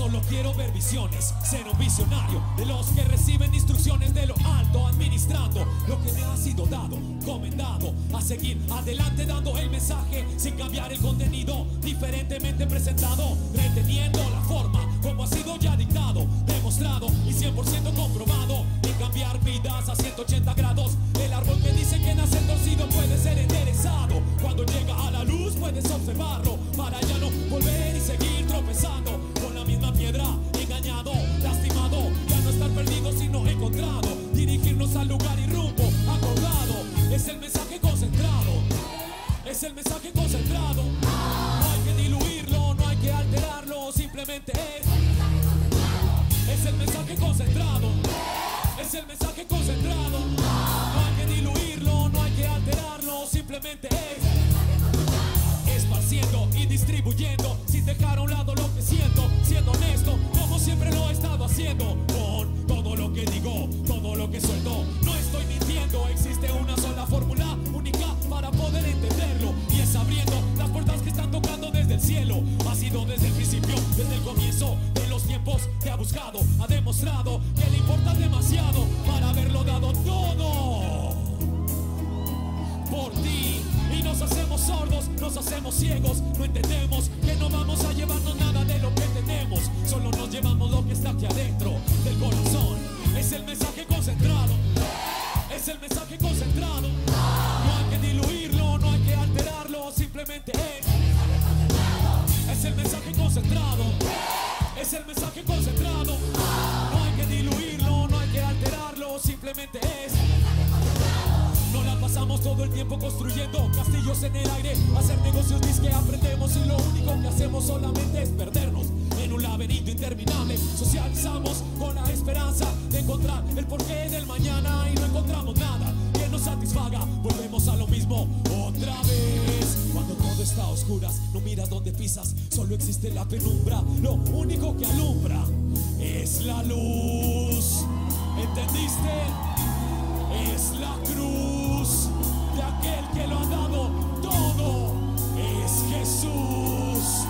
Solo quiero ver visiones, ser un visionario de los que reciben instrucciones de lo alto, administrando lo que me ha sido dado, comendado a seguir adelante dando el mensaje sin cambiar el contenido, diferentemente presentado, reteniendo la forma como ha sido ya dictado, demostrado y 100% comprobado, y cambiar vidas a 180 grados. Es el mensaje concentrado, no hay que diluirlo, no hay que alterarlo, simplemente es, es el mensaje concentrado, es el mensaje concentrado, no hay que diluirlo, no hay que alterarlo, simplemente es. Esparciendo y distribuyendo sin dejar a un lado lo que siento, siendo honesto, como siempre lo he estado haciendo, con todo lo que digo, todo lo que suelto, no estoy mintiendo, existe una sola fórmula ha demostrado que le importa demasiado para haberlo dado todo. Por ti y nos hacemos sordos, nos hacemos ciegos, no entendemos que no vamos a llevarnos nada de lo que tenemos, solo satisfaga. Volvemos a lo mismo otra vez. Cuando todo está a oscuras, no miras dónde pisas, solo existe la penumbra. Lo único que alumbra es la luz. ¿Entendiste? es la cruz de aquel que lo ha dado todo. Es Jesús.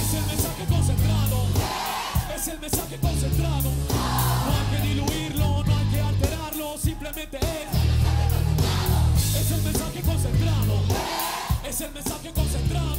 Es el mensaje concentrado. Es el mensaje concentrado. No hay que diluirlo, no hay que alterarlo, simplemente Es el mensaje concentrado.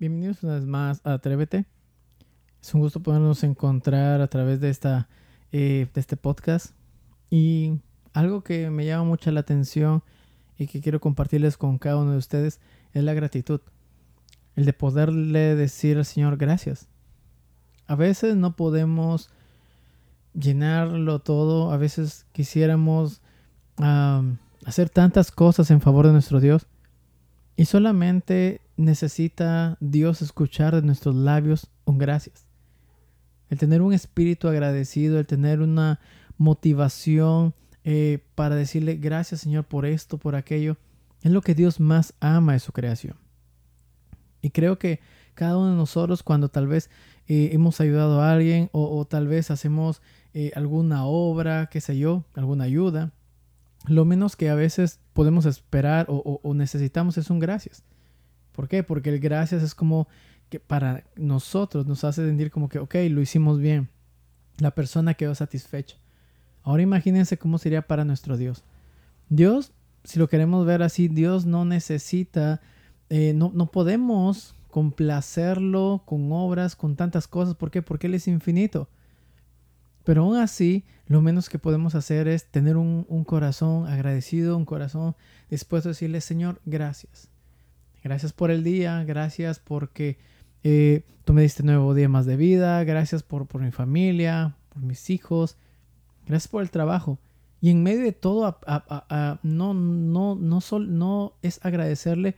Bienvenidos una vez más a Atrévete. Es un gusto podernos encontrar a través de, esta, eh, de este podcast. Y algo que me llama mucho la atención y que quiero compartirles con cada uno de ustedes es la gratitud. El de poderle decir al Señor gracias. A veces no podemos llenarlo todo. A veces quisiéramos hacer tantas cosas en favor de nuestro Dios. Y solamente necesita Dios escuchar de nuestros labios un gracias. El tener un espíritu agradecido, el tener una motivación eh, para decirle gracias Señor por esto, por aquello, es lo que Dios más ama de su creación. Y creo que cada uno de nosotros cuando tal vez eh, hemos ayudado a alguien o, tal vez hacemos eh, alguna obra, qué sé yo, alguna ayuda, lo menos que a veces podemos esperar o, o necesitamos es un gracias. ¿Por qué? Porque el gracias es como que para nosotros nos hace sentir como que, ok, lo hicimos bien. La persona quedó satisfecha. Ahora imagínense cómo sería para nuestro Dios. Dios, si lo queremos ver así, Dios no necesita eh, no, no podemos complacerlo con obras, con tantas cosas. ¿Por qué? Porque Él es infinito. Pero aún así, lo menos que podemos hacer es tener un, corazón agradecido, un corazón dispuesto a decirle, Señor, gracias. Gracias por el día, gracias porque eh, tú me diste nuevo día más de vida, gracias por, por mi familia, por mis hijos, gracias por el trabajo. Y en medio de todo, no, no, no, sol, no es agradecerle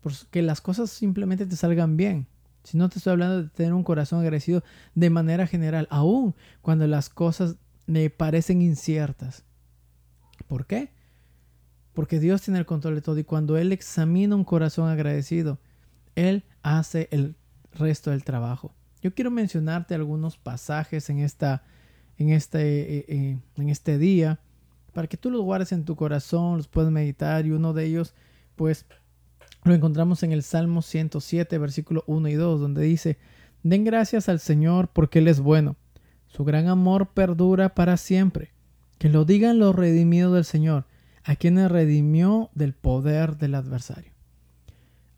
porque las cosas simplemente te salgan bien. Si no te estoy hablando de tener un corazón agradecido de manera general, aún cuando las cosas me parecen inciertas. ¿Por qué? Porque Dios tiene el control de todo y cuando Él examina un corazón agradecido, Él hace el resto del trabajo. Yo quiero mencionarte algunos pasajes en, esta, en, este, eh, eh, en este día para que tú los guardes en tu corazón, los puedas meditar y uno de ellos, pues lo encontramos en el Salmo 107, versículo 1 y 2, donde dice, Den gracias al Señor porque Él es bueno. Su gran amor perdura para siempre. Que lo digan los redimidos del Señor, a quienes redimió del poder del adversario.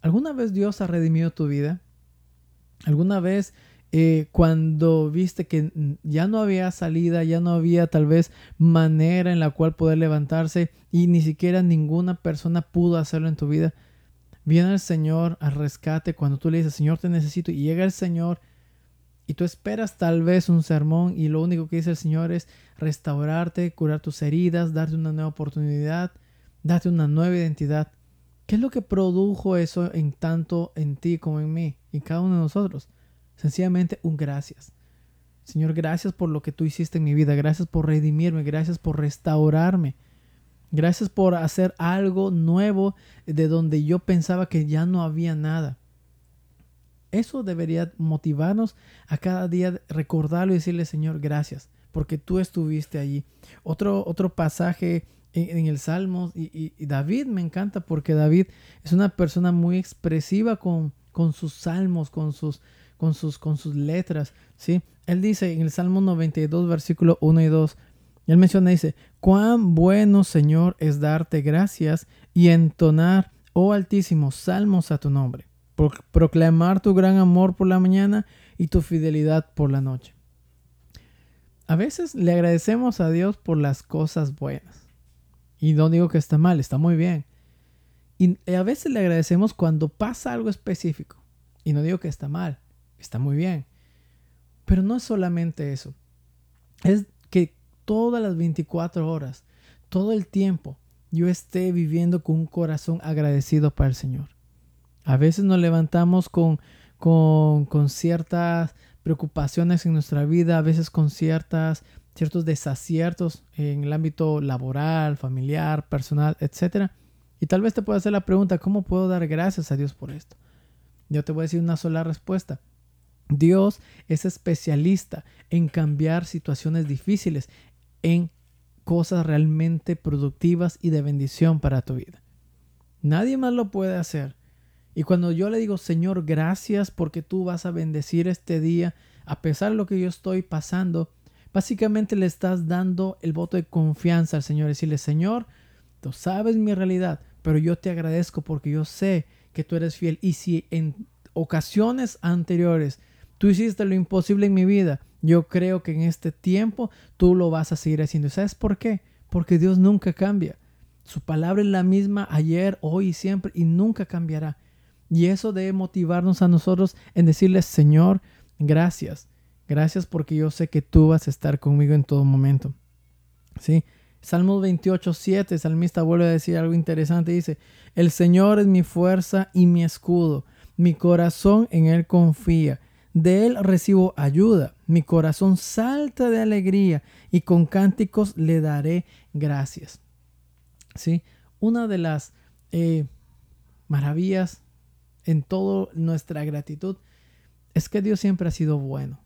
¿Alguna vez Dios ha redimido tu vida? ¿Alguna vez eh, cuando viste que ya no había salida, ya no había tal vez manera en la cual poder levantarse y ni siquiera ninguna persona pudo hacerlo en tu vida? Viene el Señor al rescate cuando tú le dices, Señor, te necesito, y llega el Señor y tú esperas tal vez un sermón y lo único que dice el Señor es restaurarte, curar tus heridas, darte una nueva oportunidad, darte una nueva identidad. ¿Qué es lo que produjo eso en tanto en ti como en mí y cada uno de nosotros? Sencillamente un gracias. Señor, gracias por lo que tú hiciste en mi vida, gracias por redimirme, gracias por restaurarme. Gracias por hacer algo nuevo de donde yo pensaba que ya no había nada. Eso debería motivarnos a cada día recordarlo y decirle, Señor, gracias, porque tú estuviste allí. Otro, otro pasaje en, el Salmo, y, David me encanta porque David es una persona muy expresiva con, con sus salmos, con sus, con sus, con sus letras. ¿sí? Él dice en el Salmo 92, versículo 1 y 2, él menciona, dice, cuán bueno Señor es darte gracias y entonar, oh Altísimo, salmos a tu nombre, proclamar tu gran amor por la mañana y tu fidelidad por la noche. A veces le agradecemos a Dios por las cosas buenas. Y no digo que está mal, está muy bien. Y a veces le agradecemos cuando pasa algo específico. Y no digo que está mal, está muy bien. Pero no es solamente eso. Es que todas las 24 horas, todo el tiempo, yo esté viviendo con un corazón agradecido para el Señor. A veces nos levantamos con, con, con ciertas preocupaciones en nuestra vida, a veces con ciertas, ciertos desaciertos en el ámbito laboral, familiar, personal, etc. Y tal vez te pueda hacer la pregunta, ¿cómo puedo dar gracias a Dios por esto? Yo te voy a decir una sola respuesta. Dios es especialista en cambiar situaciones difíciles en cosas realmente productivas y de bendición para tu vida. Nadie más lo puede hacer. Y cuando yo le digo, Señor, gracias porque tú vas a bendecir este día, a pesar de lo que yo estoy pasando, básicamente le estás dando el voto de confianza al Señor. Decirle, Señor, tú sabes mi realidad, pero yo te agradezco porque yo sé que tú eres fiel. Y si en ocasiones anteriores tú hiciste lo imposible en mi vida, yo creo que en este tiempo tú lo vas a seguir haciendo. ¿Sabes por qué? Porque Dios nunca cambia. Su palabra es la misma ayer, hoy y siempre y nunca cambiará. Y eso debe motivarnos a nosotros en decirle, Señor, gracias. Gracias porque yo sé que tú vas a estar conmigo en todo momento. ¿Sí? Salmos 28, 7, el salmista vuelve a decir algo interesante. Dice, el Señor es mi fuerza y mi escudo. Mi corazón en Él confía. De Él recibo ayuda. Mi corazón salta de alegría y con cánticos le daré gracias. ¿Sí? Una de las eh, maravillas en toda nuestra gratitud es que Dios siempre ha sido bueno.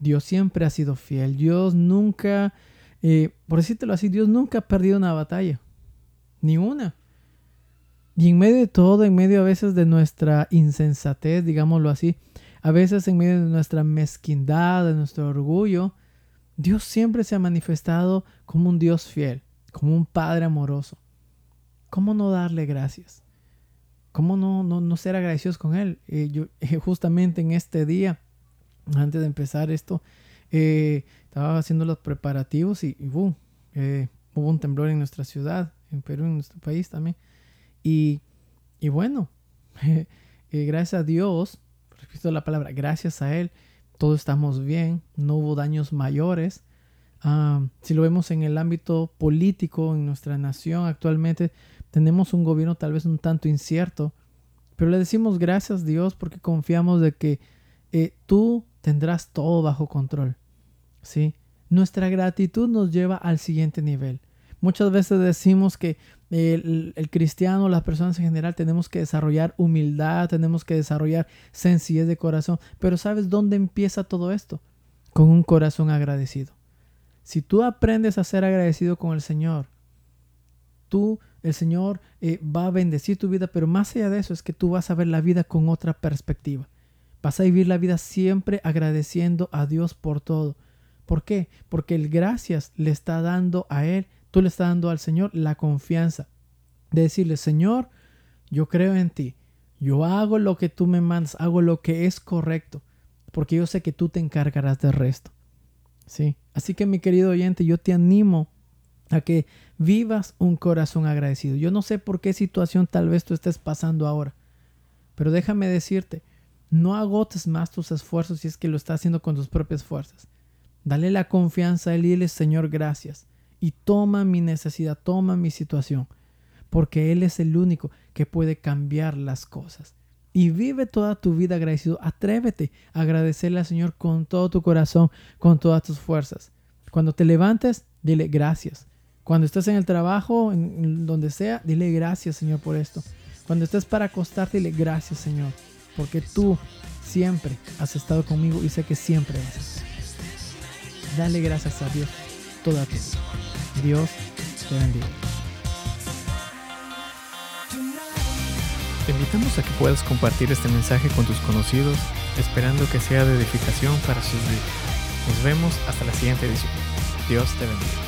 Dios siempre ha sido fiel. Dios nunca, eh, por decírtelo así, Dios nunca ha perdido una batalla. Ni una. Y en medio de todo, en medio a veces de nuestra insensatez, digámoslo así, a veces en medio de nuestra mezquindad, de nuestro orgullo, Dios siempre se ha manifestado como un Dios fiel, como un Padre amoroso. ¿Cómo no darle gracias? ¿Cómo no, no, no ser agradecidos con Él? Eh, yo, justamente en este día, antes de empezar esto, eh, estaba haciendo los preparativos y, boom, eh, hubo un temblor en nuestra ciudad, en Perú, en nuestro país también. Y, y bueno, gracias a Dios, repito la palabra, gracias a Él, todos estamos bien, no hubo daños mayores. Ah, si lo vemos en el ámbito político en nuestra nación actualmente, tenemos un gobierno tal vez un tanto incierto, pero le decimos gracias Dios porque confiamos de que eh, tú tendrás todo bajo control. ¿sí? Nuestra gratitud nos lleva al siguiente nivel. Muchas veces decimos que el, el, cristiano, las personas en general, tenemos que desarrollar humildad, tenemos que desarrollar sencillez de corazón. Pero ¿sabes dónde empieza todo esto? Con un corazón agradecido. Si tú aprendes a ser agradecido con el Señor, tú, el Señor eh, va a bendecir tu vida, pero más allá de eso es que tú vas a ver la vida con otra perspectiva. Vas a vivir la vida siempre agradeciendo a Dios por todo. ¿Por qué? Porque el gracias le está dando a Él, tú le estás dando al Señor la confianza de decirle, Señor, yo creo en ti, yo hago lo que tú me mandas, hago lo que es correcto, porque yo sé que tú te encargarás del resto. ¿Sí? Así que mi querido oyente, yo te animo a que vivas un corazón agradecido. Yo no sé por qué situación tal vez tú estés pasando ahora, pero déjame decirte, no agotes más tus esfuerzos si es que lo estás haciendo con tus propias fuerzas. Dale la confianza a él y dile, Señor, gracias. Y toma mi necesidad, toma mi situación, porque Él es el único que puede cambiar las cosas. Y vive toda tu vida agradecido. Atrévete a agradecerle al Señor con todo tu corazón, con todas tus fuerzas. Cuando te levantes, dile gracias. Cuando estés en el trabajo, en donde sea, dile gracias Señor por esto. Cuando estés para acostarte, dile gracias Señor, porque tú siempre has estado conmigo y sé que siempre vas Dale gracias a Dios toda tu vida. Dios te bendiga. Te invitamos a que puedas compartir este mensaje con tus conocidos, esperando que sea de edificación para sus vidas. Nos vemos hasta la siguiente edición. Dios te bendiga.